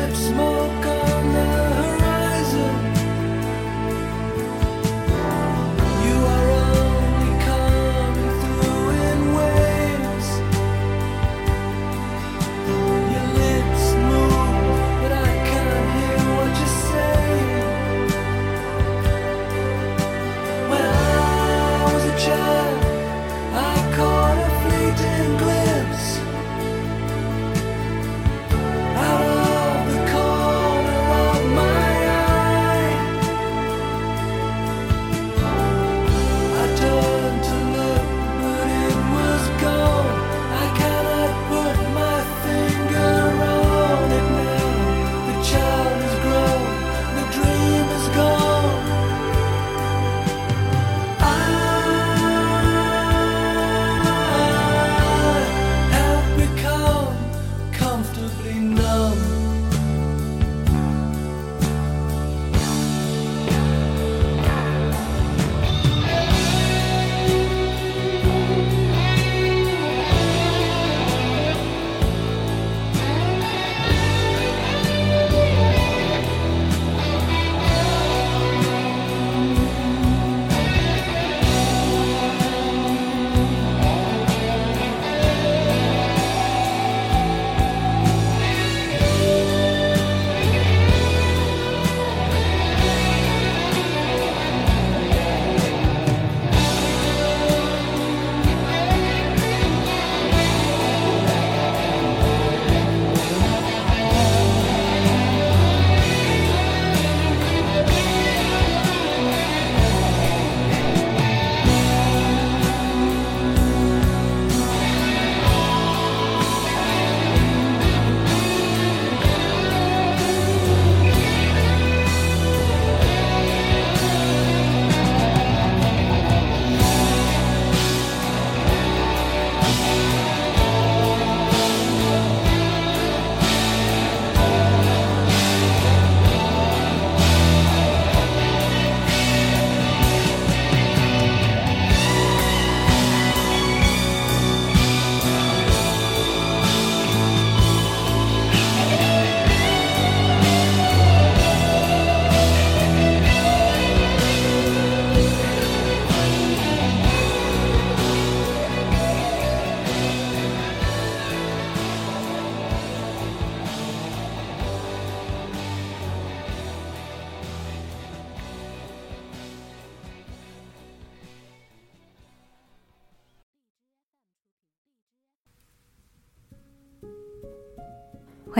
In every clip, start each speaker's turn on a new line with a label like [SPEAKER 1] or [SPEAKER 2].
[SPEAKER 1] ship smoke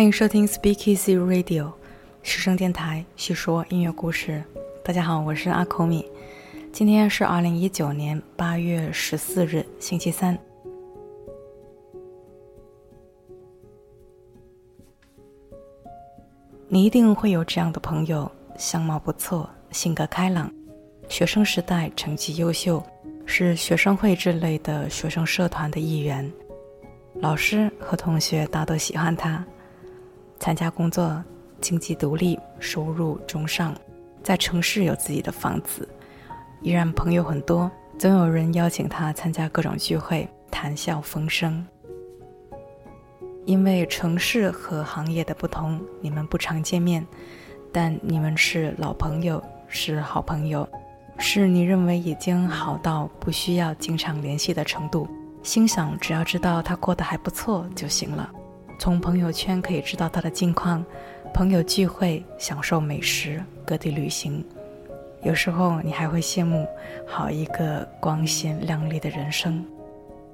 [SPEAKER 2] 欢迎收听 Speak Easy Radio，师生电台，叙说音乐故事。大家好，我是阿口米。今天是二零一九年八月十四日，星期三。你一定会有这样的朋友，相貌不错，性格开朗，学生时代成绩优秀，是学生会之类的学生社团的一员，老师和同学大都喜欢他。参加工作，经济独立，收入中上，在城市有自己的房子，依然朋友很多，总有人邀请他参加各种聚会，谈笑风生。因为城市和行业的不同，你们不常见面，但你们是老朋友，是好朋友，是你认为已经好到不需要经常联系的程度。心想，只要知道他过得还不错就行了。从朋友圈可以知道他的近况，朋友聚会、享受美食、各地旅行，有时候你还会羡慕，好一个光鲜亮丽的人生。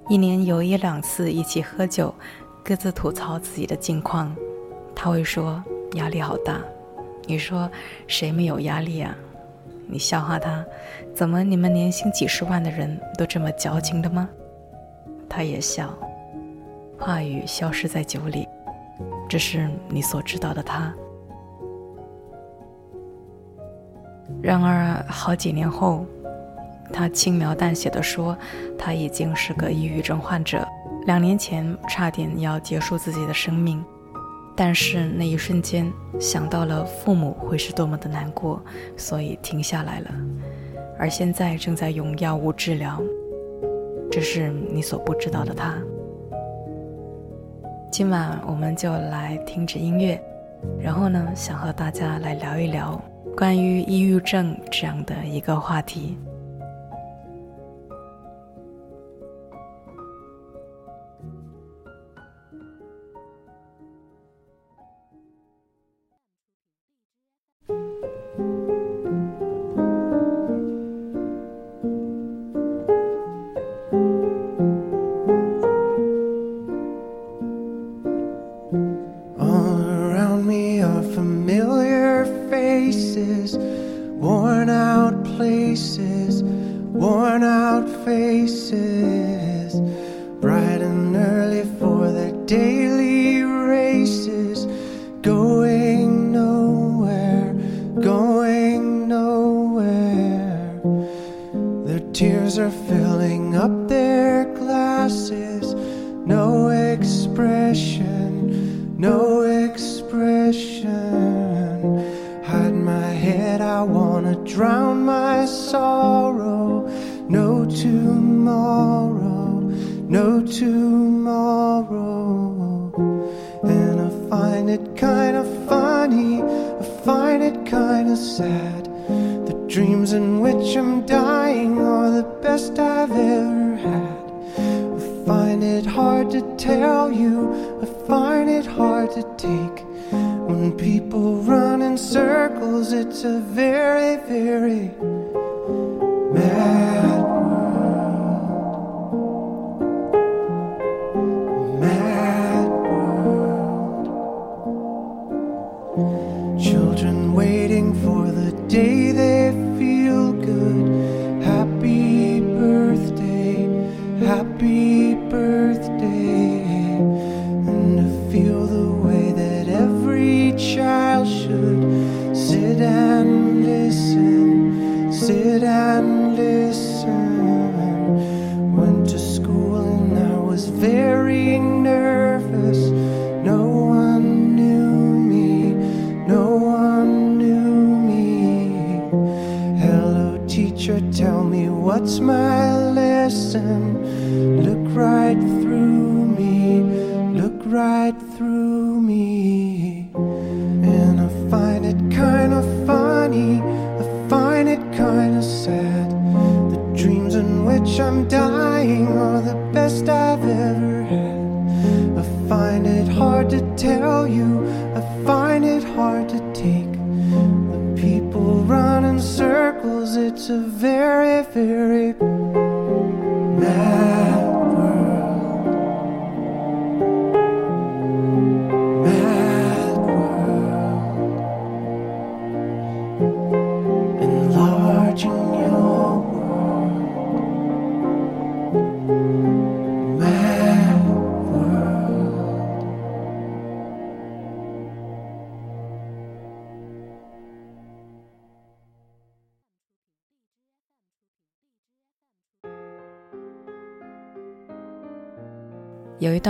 [SPEAKER 2] 一年有一两次一起喝酒。各自吐槽自己的近况，他会说压力好大。你说谁没有压力啊？你笑话他，怎么你们年薪几十万的人都这么矫情的吗？他也笑，话语消失在酒里。这是你所知道的他。然而好几年后，他轻描淡写的说，他已经是个抑郁症患者。两年前差点要结束自己的生命，但是那一瞬间想到了父母会是多么的难过，所以停下来了。而现在正在用药物治疗，这是你所不知道的他。今晚我们就来听着音乐，然后呢，想和大家来聊一聊关于抑郁症这样的一个话题。
[SPEAKER 3] day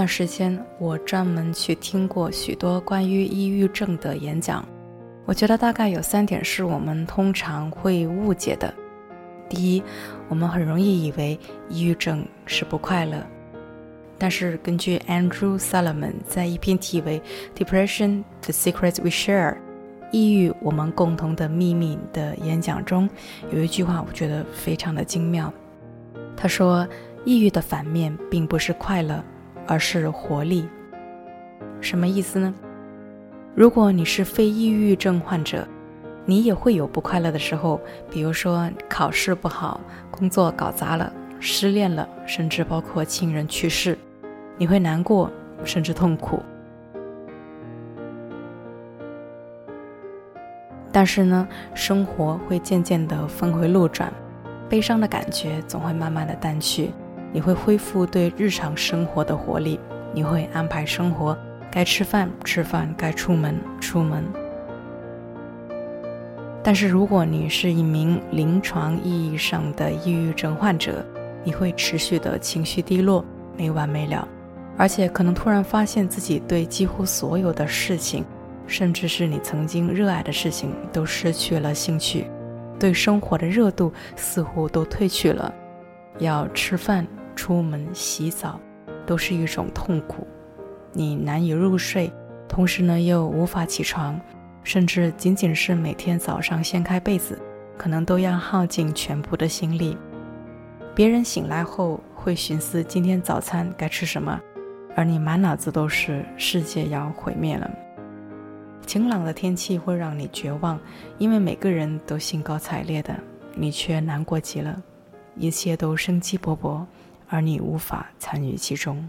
[SPEAKER 3] 时间，我专门去听过许多关于抑郁症的演讲。我觉得大概有三点是我们通常会误解的。第一，我们很容易以为抑郁症是不快乐。但是根据 Andrew Solomon 在一篇题为《Depression: The Secrets We Share》（抑郁我们共同的秘密）的演讲中，有一句话我觉得非常的精妙。他说：“抑郁的反面并不是快乐。”而是活力，什么意思呢？如果你是非抑郁症患者，你也会有不快乐的时候，比如说考试不好、工作搞砸了、失恋了，甚至包括亲人去世，你会难过，甚至痛苦。但是呢，生活会渐渐的峰回路转，悲伤的感觉总会慢慢的淡去。你会恢复对日常生活的活力，你会安排生活，该吃饭吃饭，该出门出门。但是如果你是一名临床意义上的抑郁症患者，你会持续的情绪低落，没完没了，而且可能突然发现自己对几乎所有的事情，甚至是你曾经热爱的事情，都失去了兴趣，对生活的热度似乎都褪去了，要吃饭。出门洗澡都是一种痛苦，你难以入睡，同时呢又无法起床，甚至仅仅是每天早上掀开被子，可能都要耗尽全部的心力。别人醒来后会寻思今天早餐该吃什么，而你满脑子都是世界要毁灭了。晴朗的天气会让你绝望，因为每个人都兴高采烈的，你却难过极了，一切都生机勃勃。而你无法参与其中。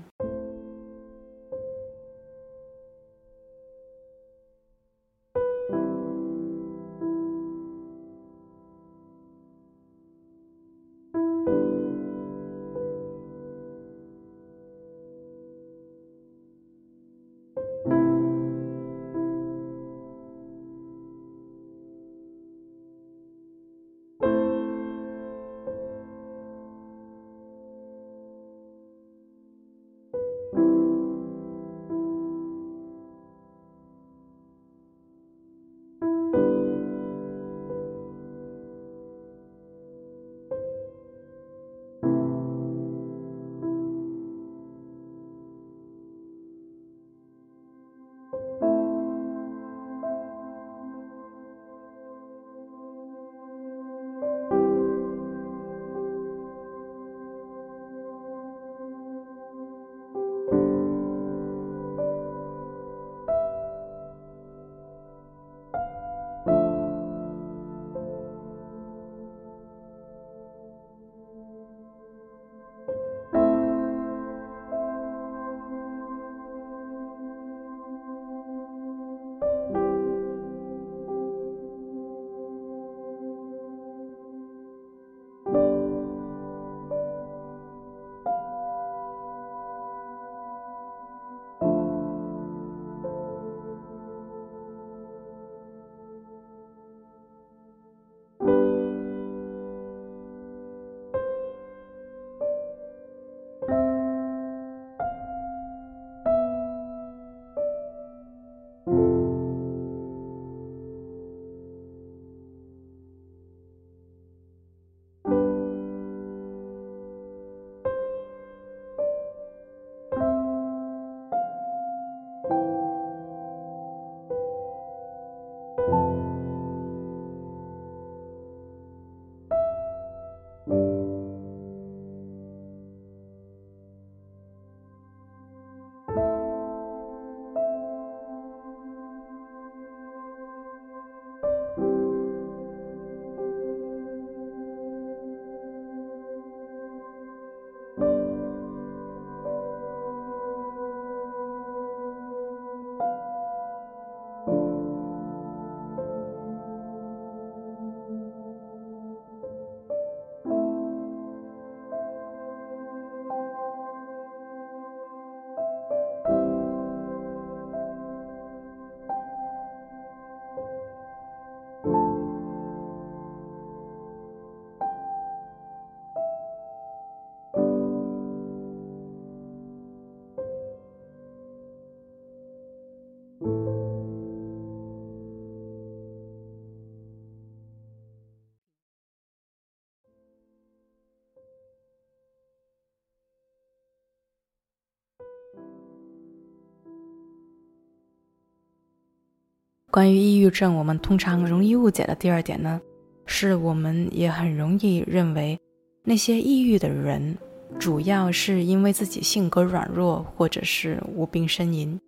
[SPEAKER 3] 关于抑郁症，我们通常容易误解的第二点呢，是我们也很容易认为那些抑郁的人，主要是因为自己性格软弱，或者是无病呻吟。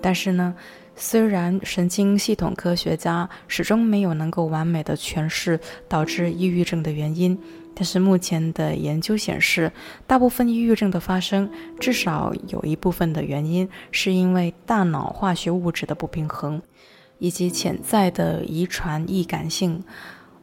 [SPEAKER 3] 但是呢，虽然神经系统科学家始终没有能够完美的诠释导致抑郁症的原因。但是目前的研究显示，大部分抑郁症的发生，至少有一部分的原因是因为大脑化学物质的不平衡，以及潜在的遗传易感性，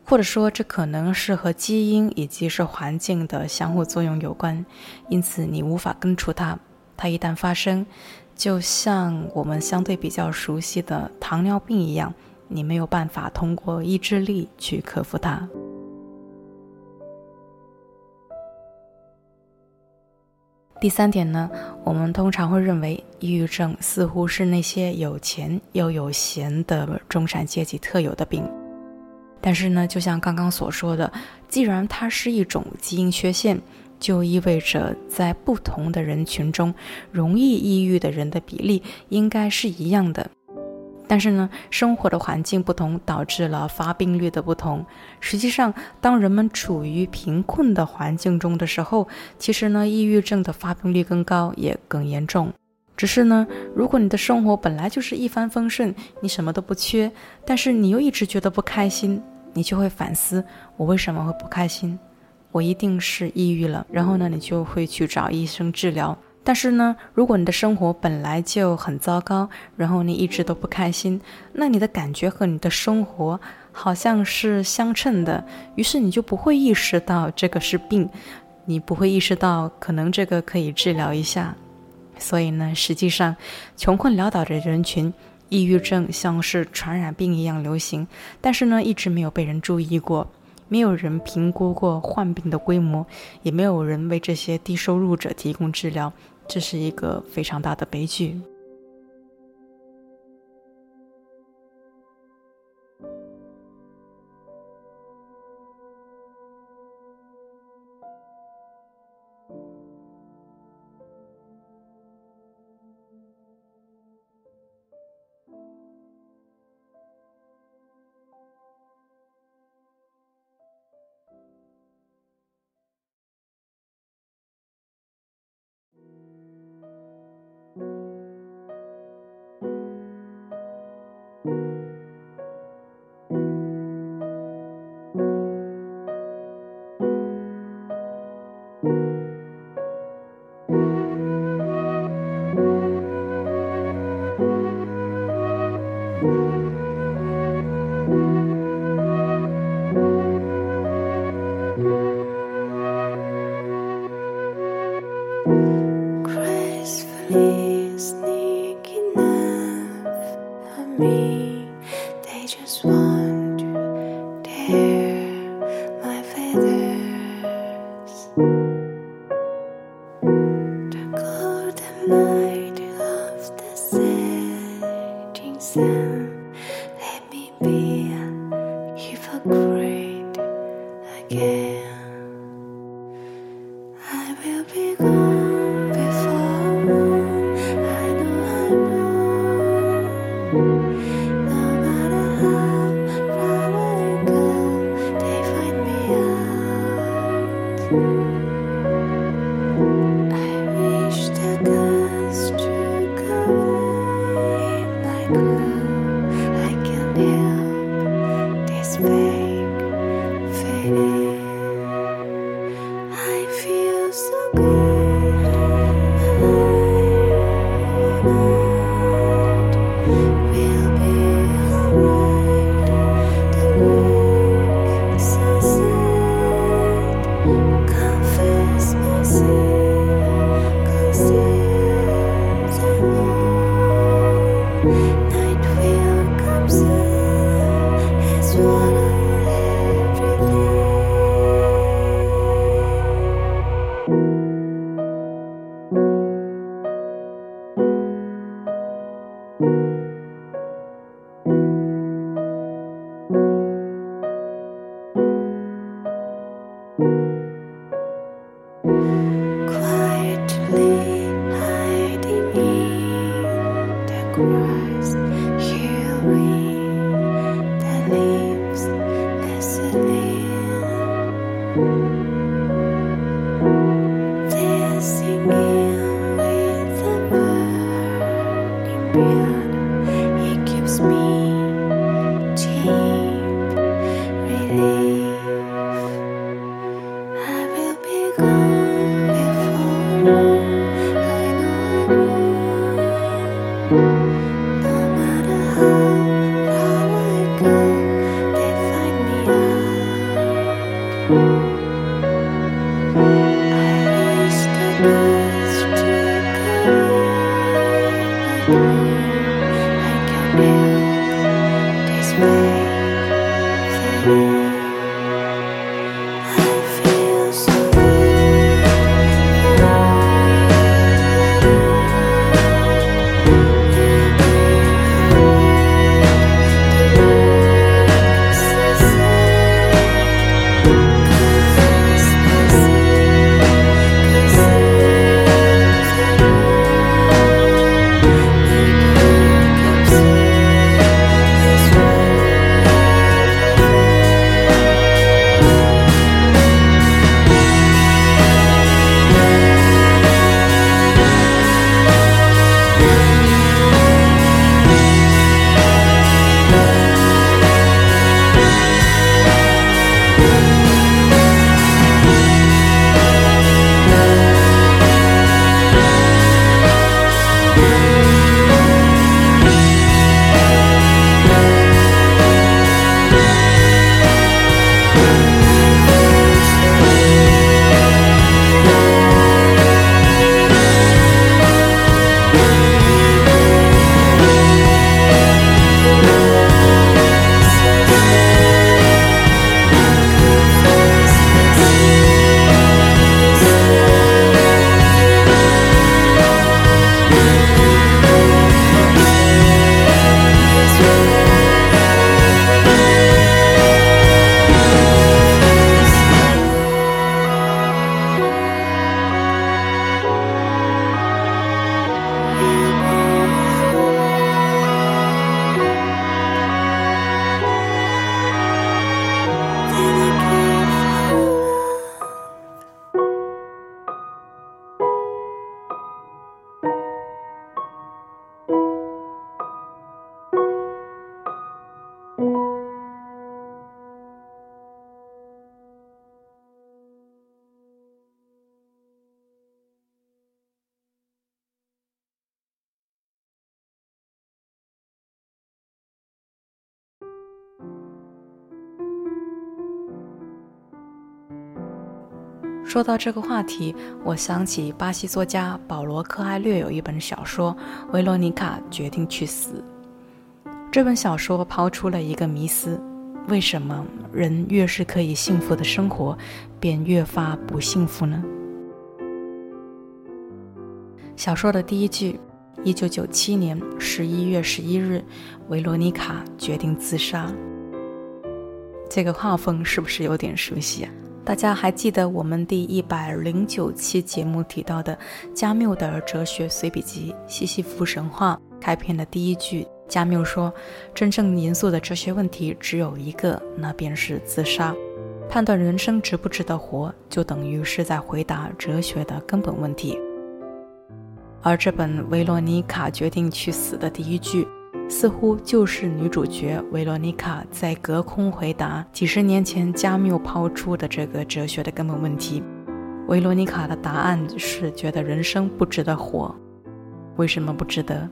[SPEAKER 3] 或者说这可能是和基因以及是环境的相互作用有关。因此，你无法根除它。它一旦发生，就像我们相对比较熟悉的糖尿病一样，你没有办法通过意志力去克服它。第三点呢，我们通常会认为抑郁症似乎是那些有钱又有闲的中产阶级特有的病。但是呢，就像刚刚所说的，既然它是一种基因缺陷，就意味着在不同的人群中，容易抑郁的人的比例应该是一样的。但是呢，生活的环境不同，导致了发病率的不同。实际上，当人们处于贫困的环境中的时候，其实呢，抑郁症的发病率更高，也更严重。只是呢，如果你的生活本来就是一帆风顺，你什么都不缺，但是你又一直觉得不开心，你就会反思：我为什么会不开心？我一定是抑郁了。然后呢，你就会去找医生治疗。但是呢，如果你的生活本来就很糟糕，然后你一直都不开心，那你的感觉和你的生活好像是相称的，于是你就不会意识到这个是病，你不会意识到可能这个可以治疗一下。所以呢，实际上，穷困潦倒的人群，抑郁症像是传染病一样流行，但是呢，一直没有被人注意过，没有人评估过患病的规模，也没有人为这些低收入者提供治疗。这是一个非常大的悲剧。
[SPEAKER 4] me. ground.
[SPEAKER 3] 说到这个话题，我想起巴西作家保罗·科埃略有一本小说《维罗妮卡决定去死》。这本小说抛出了一个迷思：为什么人越是可以幸福的生活，便越发不幸福呢？小说的第一句：一九九七年十一月十一日，维罗妮卡决定自杀。这个画风是不是有点熟悉啊？大家还记得我们第一百零九期节目提到的加缪的哲学随笔集《西西弗神话》开篇的第一句，加缪说：“真正严肃的哲学问题只有一个，那便是自杀。判断人生值不值得活，就等于是在回答哲学的根本问题。”而这本《维罗妮卡决定去死》的第一句。似乎就是女主角维罗妮卡在隔空回答几十年前加缪抛出的这个哲学的根本问题。维罗妮卡的答案是觉得人生不值得活。为什么不值得？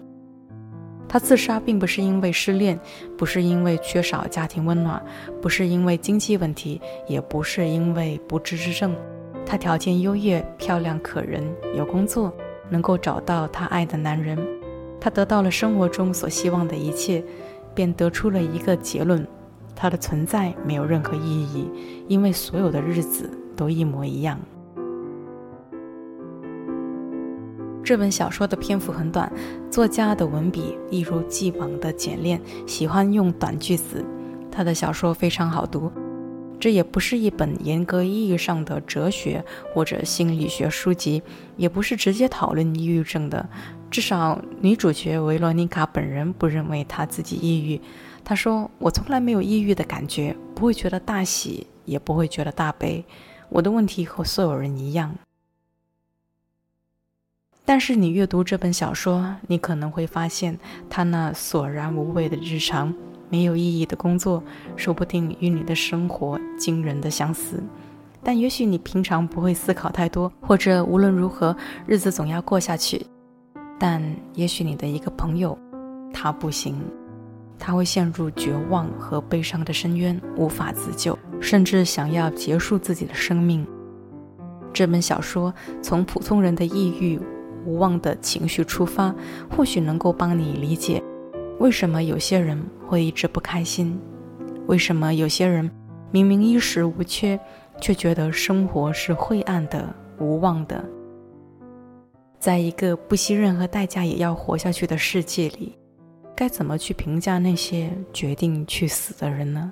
[SPEAKER 3] 她自杀并不是因为失恋，不是因为缺少家庭温暖，不是因为经济问题，也不是因为不治之症。她条件优越，漂亮可人，有工作，能够找到她爱的男人。他得到了生活中所希望的一切，便得出了一个结论：他的存在没有任何意义，因为所有的日子都一模一样。这本小说的篇幅很短，作家的文笔一如既往的简练，喜欢用短句子。他的小说非常好读，这也不是一本严格意义上的哲学或者心理学书籍，也不是直接讨论抑郁症的。至少，女主角维罗妮卡本人不认为她自己抑郁。她说：“我从来没有抑郁的感觉，不会觉得大喜，也不会觉得大悲。我的问题和所有人一样。”但是，你阅读这本小说，你可能会发现，她那索然无味的日常、没有意义的工作，说不定与你的生活惊人的相似。但也许你平常不会思考太多，或者无论如何，日子总要过下去。但也许你的一个朋友，他不行，
[SPEAKER 5] 他会陷入绝望和悲伤的深渊，无法自救，甚至想要结束自己的生命。这本小说从普通人的抑郁、无望的情绪出发，或许能够帮你理解为什么有些人会一直不开心，为什么有些人明明衣食无缺，却觉得生活是晦暗的、无望的。在一个不惜任何代价也要活下去的世界里，该怎么去评价那些决定去死的人呢？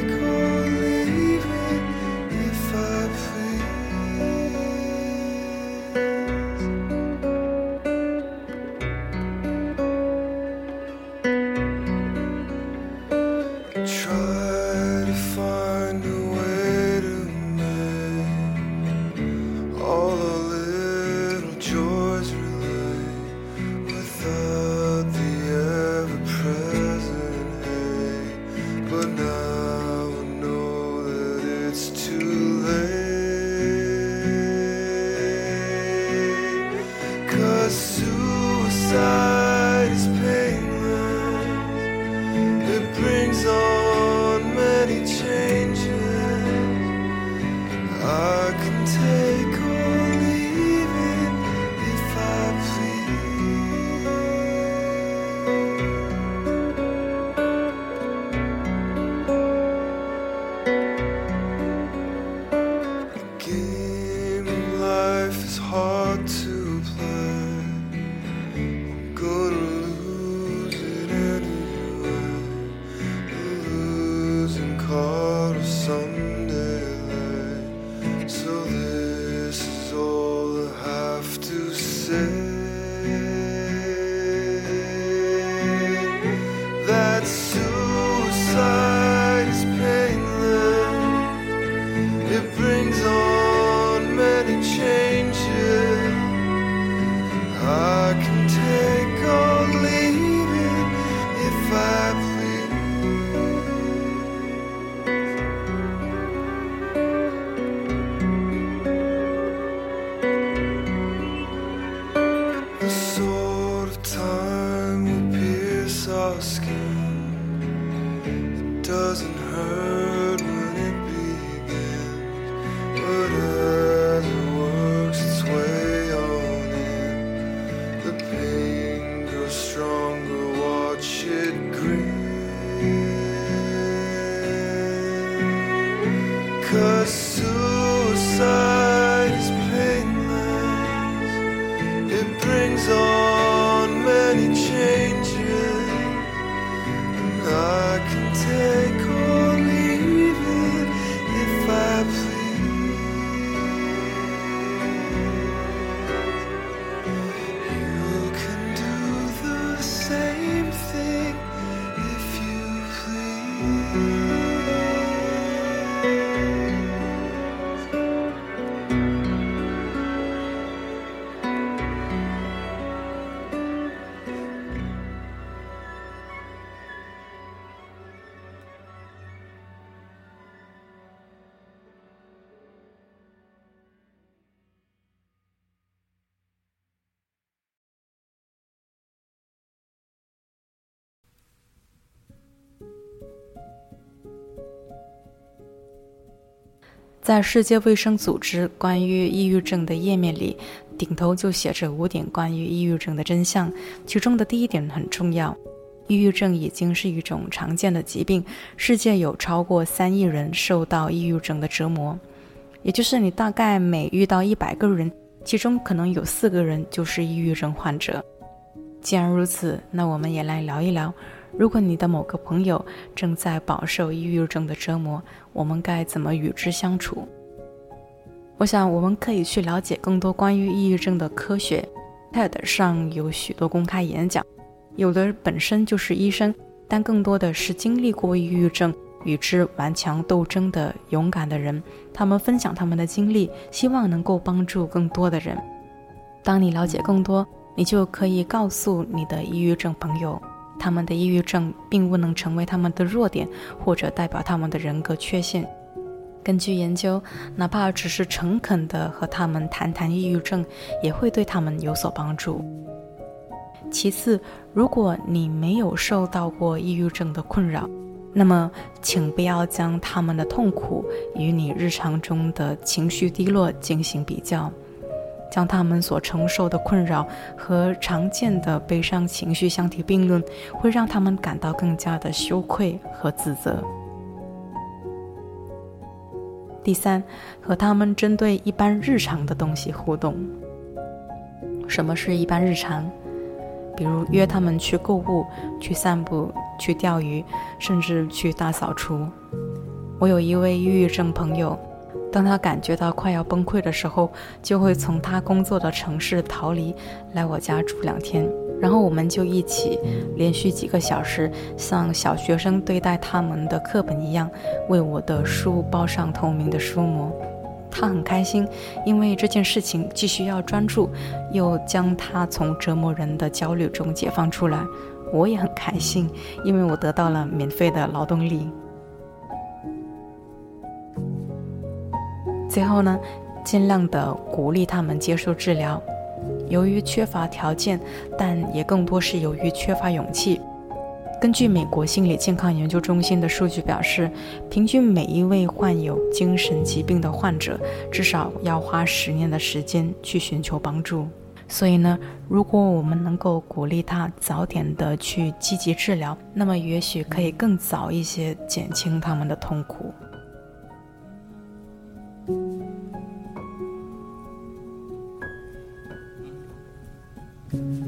[SPEAKER 5] say 在世界卫生组织关于抑郁症的页面里，
[SPEAKER 3] 顶头就写着五点关于抑郁症的真相，其中的第一点很重要：抑郁症已经是一种常见的疾病，世界有超过三亿人受到抑郁症的折磨，也就是你大概每遇到一百个人，其中可能有四个人就是抑郁症患者。既然如此，那我们也来聊一聊，如果你的某个朋友正在饱受抑郁症的折磨，我们该怎么与之相处？我想，我们可以去了解更多关于抑郁症的科学。TED 上有许多公开演讲，有的本身就是医生，但更多的是经历过抑郁症、与之顽强斗争的勇敢的人。他们分享他们的经历，希望能够帮助更多的人。当你了解更多，你就可以告诉你的抑郁症朋友，他们的抑郁症并不能成为他们的弱点，或者代表他们的人格缺陷。根据研究，哪怕只是诚恳地和他们谈谈抑郁症，也会对他们有所帮助。其次，如果你没有受到过抑郁症的困扰，那么请不要将他们的痛苦与你日常中的情绪低落进行比较，将他们所承受的困扰和常见的悲伤情绪相提并论，会让他们感到更加的羞愧和自责。第三，和他们针对一般日常的东西互动。什么是一般日常？比如约他们去购物、去散步、去钓鱼，甚至去大扫除。我有一位抑郁症朋友，当他感觉到快要崩溃的时候，就会从他工作的城市逃离，来我家住两天。然后我们就一起连续几个小时，像小学生对待他们的课本一样，为我的书包上透明的书膜。他很开心，因为这件事情既需要专注，又将他从折磨人的焦虑中解放出来。我也很开心，因为我得到了免费的劳动力。最后呢，尽量的鼓励他们接受治疗。由于缺乏条件，但也更多是由于缺乏勇气。根据美国心理健康研究中心的数据表示，平均每一位患有精神疾病的患者，至少要花十年的时间去寻求帮助。所以呢，如果我们能够鼓励他早点的去积极治疗，那么也许可以更早一些减轻他们的痛苦。thank you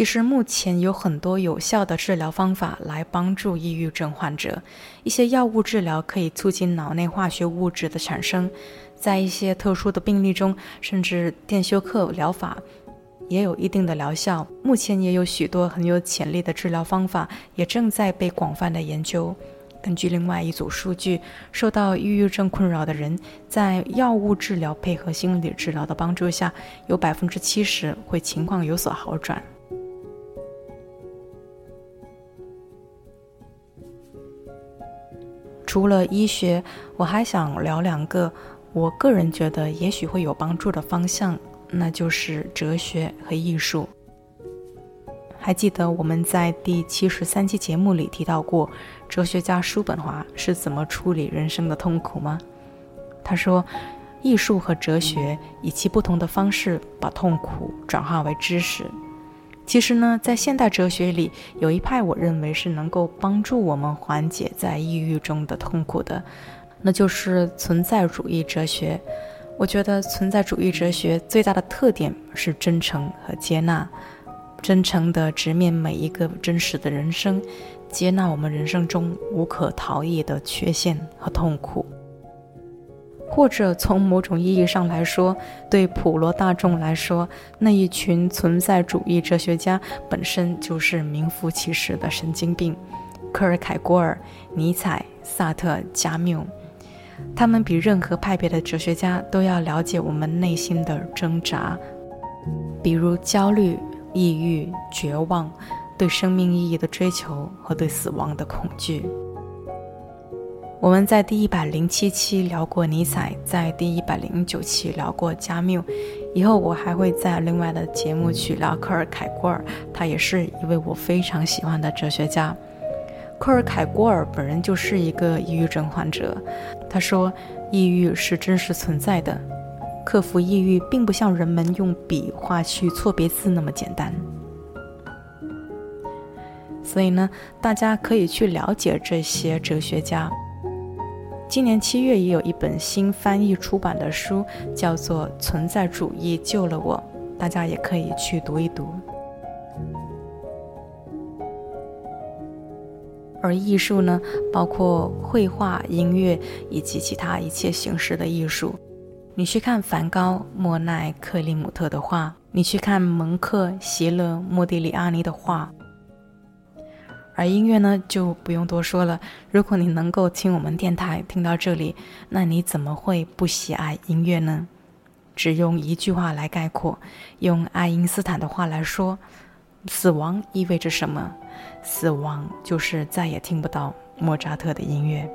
[SPEAKER 3] 其实目前有很多有效的治疗方法来帮助抑郁症患者。一些药物治疗可以促进脑内化学物质的产生，在一些特殊的病例中，甚至电休克疗法也有一定的疗效。目前也有许多很有潜力的治疗方法也正在被广泛的研究。根据另外一组数据，受到抑郁症困扰的人在药物治疗配合心理治疗的帮助下，有百分之七十会情况有所好转。除了医学，我还想聊两个我个人觉得也许会有帮助的方向，那就是哲学和艺术。还记得我们在第七十三期节目里提到过，哲学家叔本华是怎么处理人生的痛苦吗？他说，艺术和哲学以其不同的方式把痛苦转化为知识。其实呢，在现代哲学里，有一派我认为是能够帮助我们缓解在抑郁中的痛苦的，那就是存在主义哲学。我觉得存在主义哲学最大的特点是真诚和接纳，真诚地直面每一个真实的人生，接纳我们人生中无可逃逸的缺陷和痛苦。或者从某种意义上来说，对普罗大众来说，那一群存在主义哲学家本身就是名副其实的神经病。科尔凯郭尔、尼采、萨特、加缪，他们比任何派别的哲学家都要了解我们内心的挣扎，比如焦虑、抑郁、绝望，对生命意义的追求和对死亡的恐惧。我们在第一百零七期聊过尼采，在第一百零九期聊过加缪，以后我还会在另外的节目去聊科尔凯郭尔，他也是一位我非常喜欢的哲学家。科尔凯郭尔本人就是一个抑郁症患者，他说，抑郁是真实存在的，克服抑郁并不像人们用笔画去错别字那么简单。所以呢，大家可以去了解这些哲学家。今年七月也有一本新翻译出版的书，叫做《存在主义救了我》，大家也可以去读一读。而艺术呢，包括绘画、音乐以及其他一切形式的艺术。你去看梵高、莫奈、克里姆特的画，你去看蒙克、席勒、莫迪里阿尼的画。而音乐呢，就不用多说了。如果你能够听我们电台听到这里，那你怎么会不喜爱音乐呢？只用一句话来概括，用爱因斯坦的话来说，死亡意味着什么？死亡就是再也听不到莫扎特的音乐。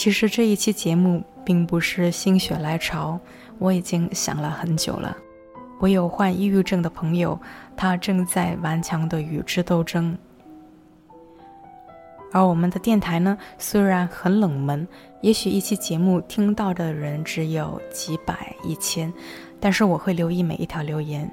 [SPEAKER 3] 其实这一期节目并不是心血来潮，我已经想了很久了。我有患抑郁症的朋友，他正在顽强的与之斗争。而我们的电台呢，虽然很冷门，也许一期节目听到的人只有几百、一千，但是我会留意每一条留言。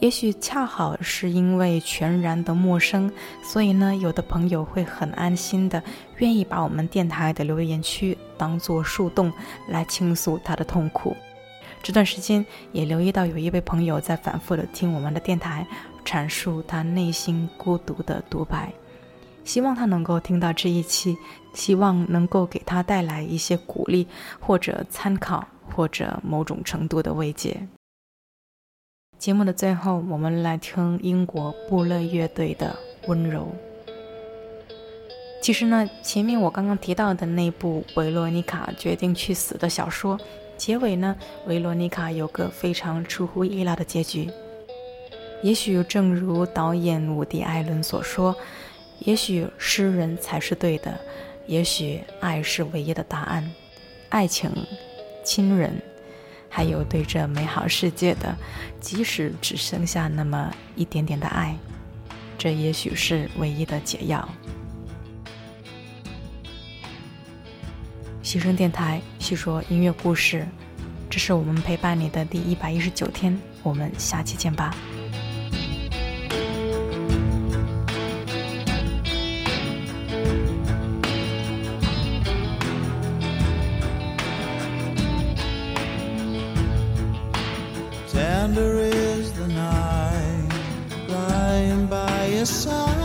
[SPEAKER 3] 也许恰好是因为全然的陌生，所以呢，有的朋友会很安心的，愿意把我们电台的留言区当做树洞来倾诉他的痛苦。这段时间也留意到有一位朋友在反复的听我们的电台，阐述他内心孤独的独白。希望他能够听到这一期，希望能够给他带来一些鼓励，或者参考，或者某种程度的慰藉。节目的最后，我们来听英国布勒乐队的《温柔》。其实呢，前面我刚刚提到的那部维罗妮卡决定去死的小说，结尾呢，维罗妮卡有个非常出乎意料的结局。也许正如导演伍迪·艾伦所说，也许诗人才是对的，也许爱是唯一的答案，爱情，亲人。还有对这美好世界的，即使只剩下那么一点点的爱，这也许是唯一的解药。喜声电台细说音乐故事，这是我们陪伴你的第一百一十九天，我们下期见吧。
[SPEAKER 1] tender is the night lying by your side.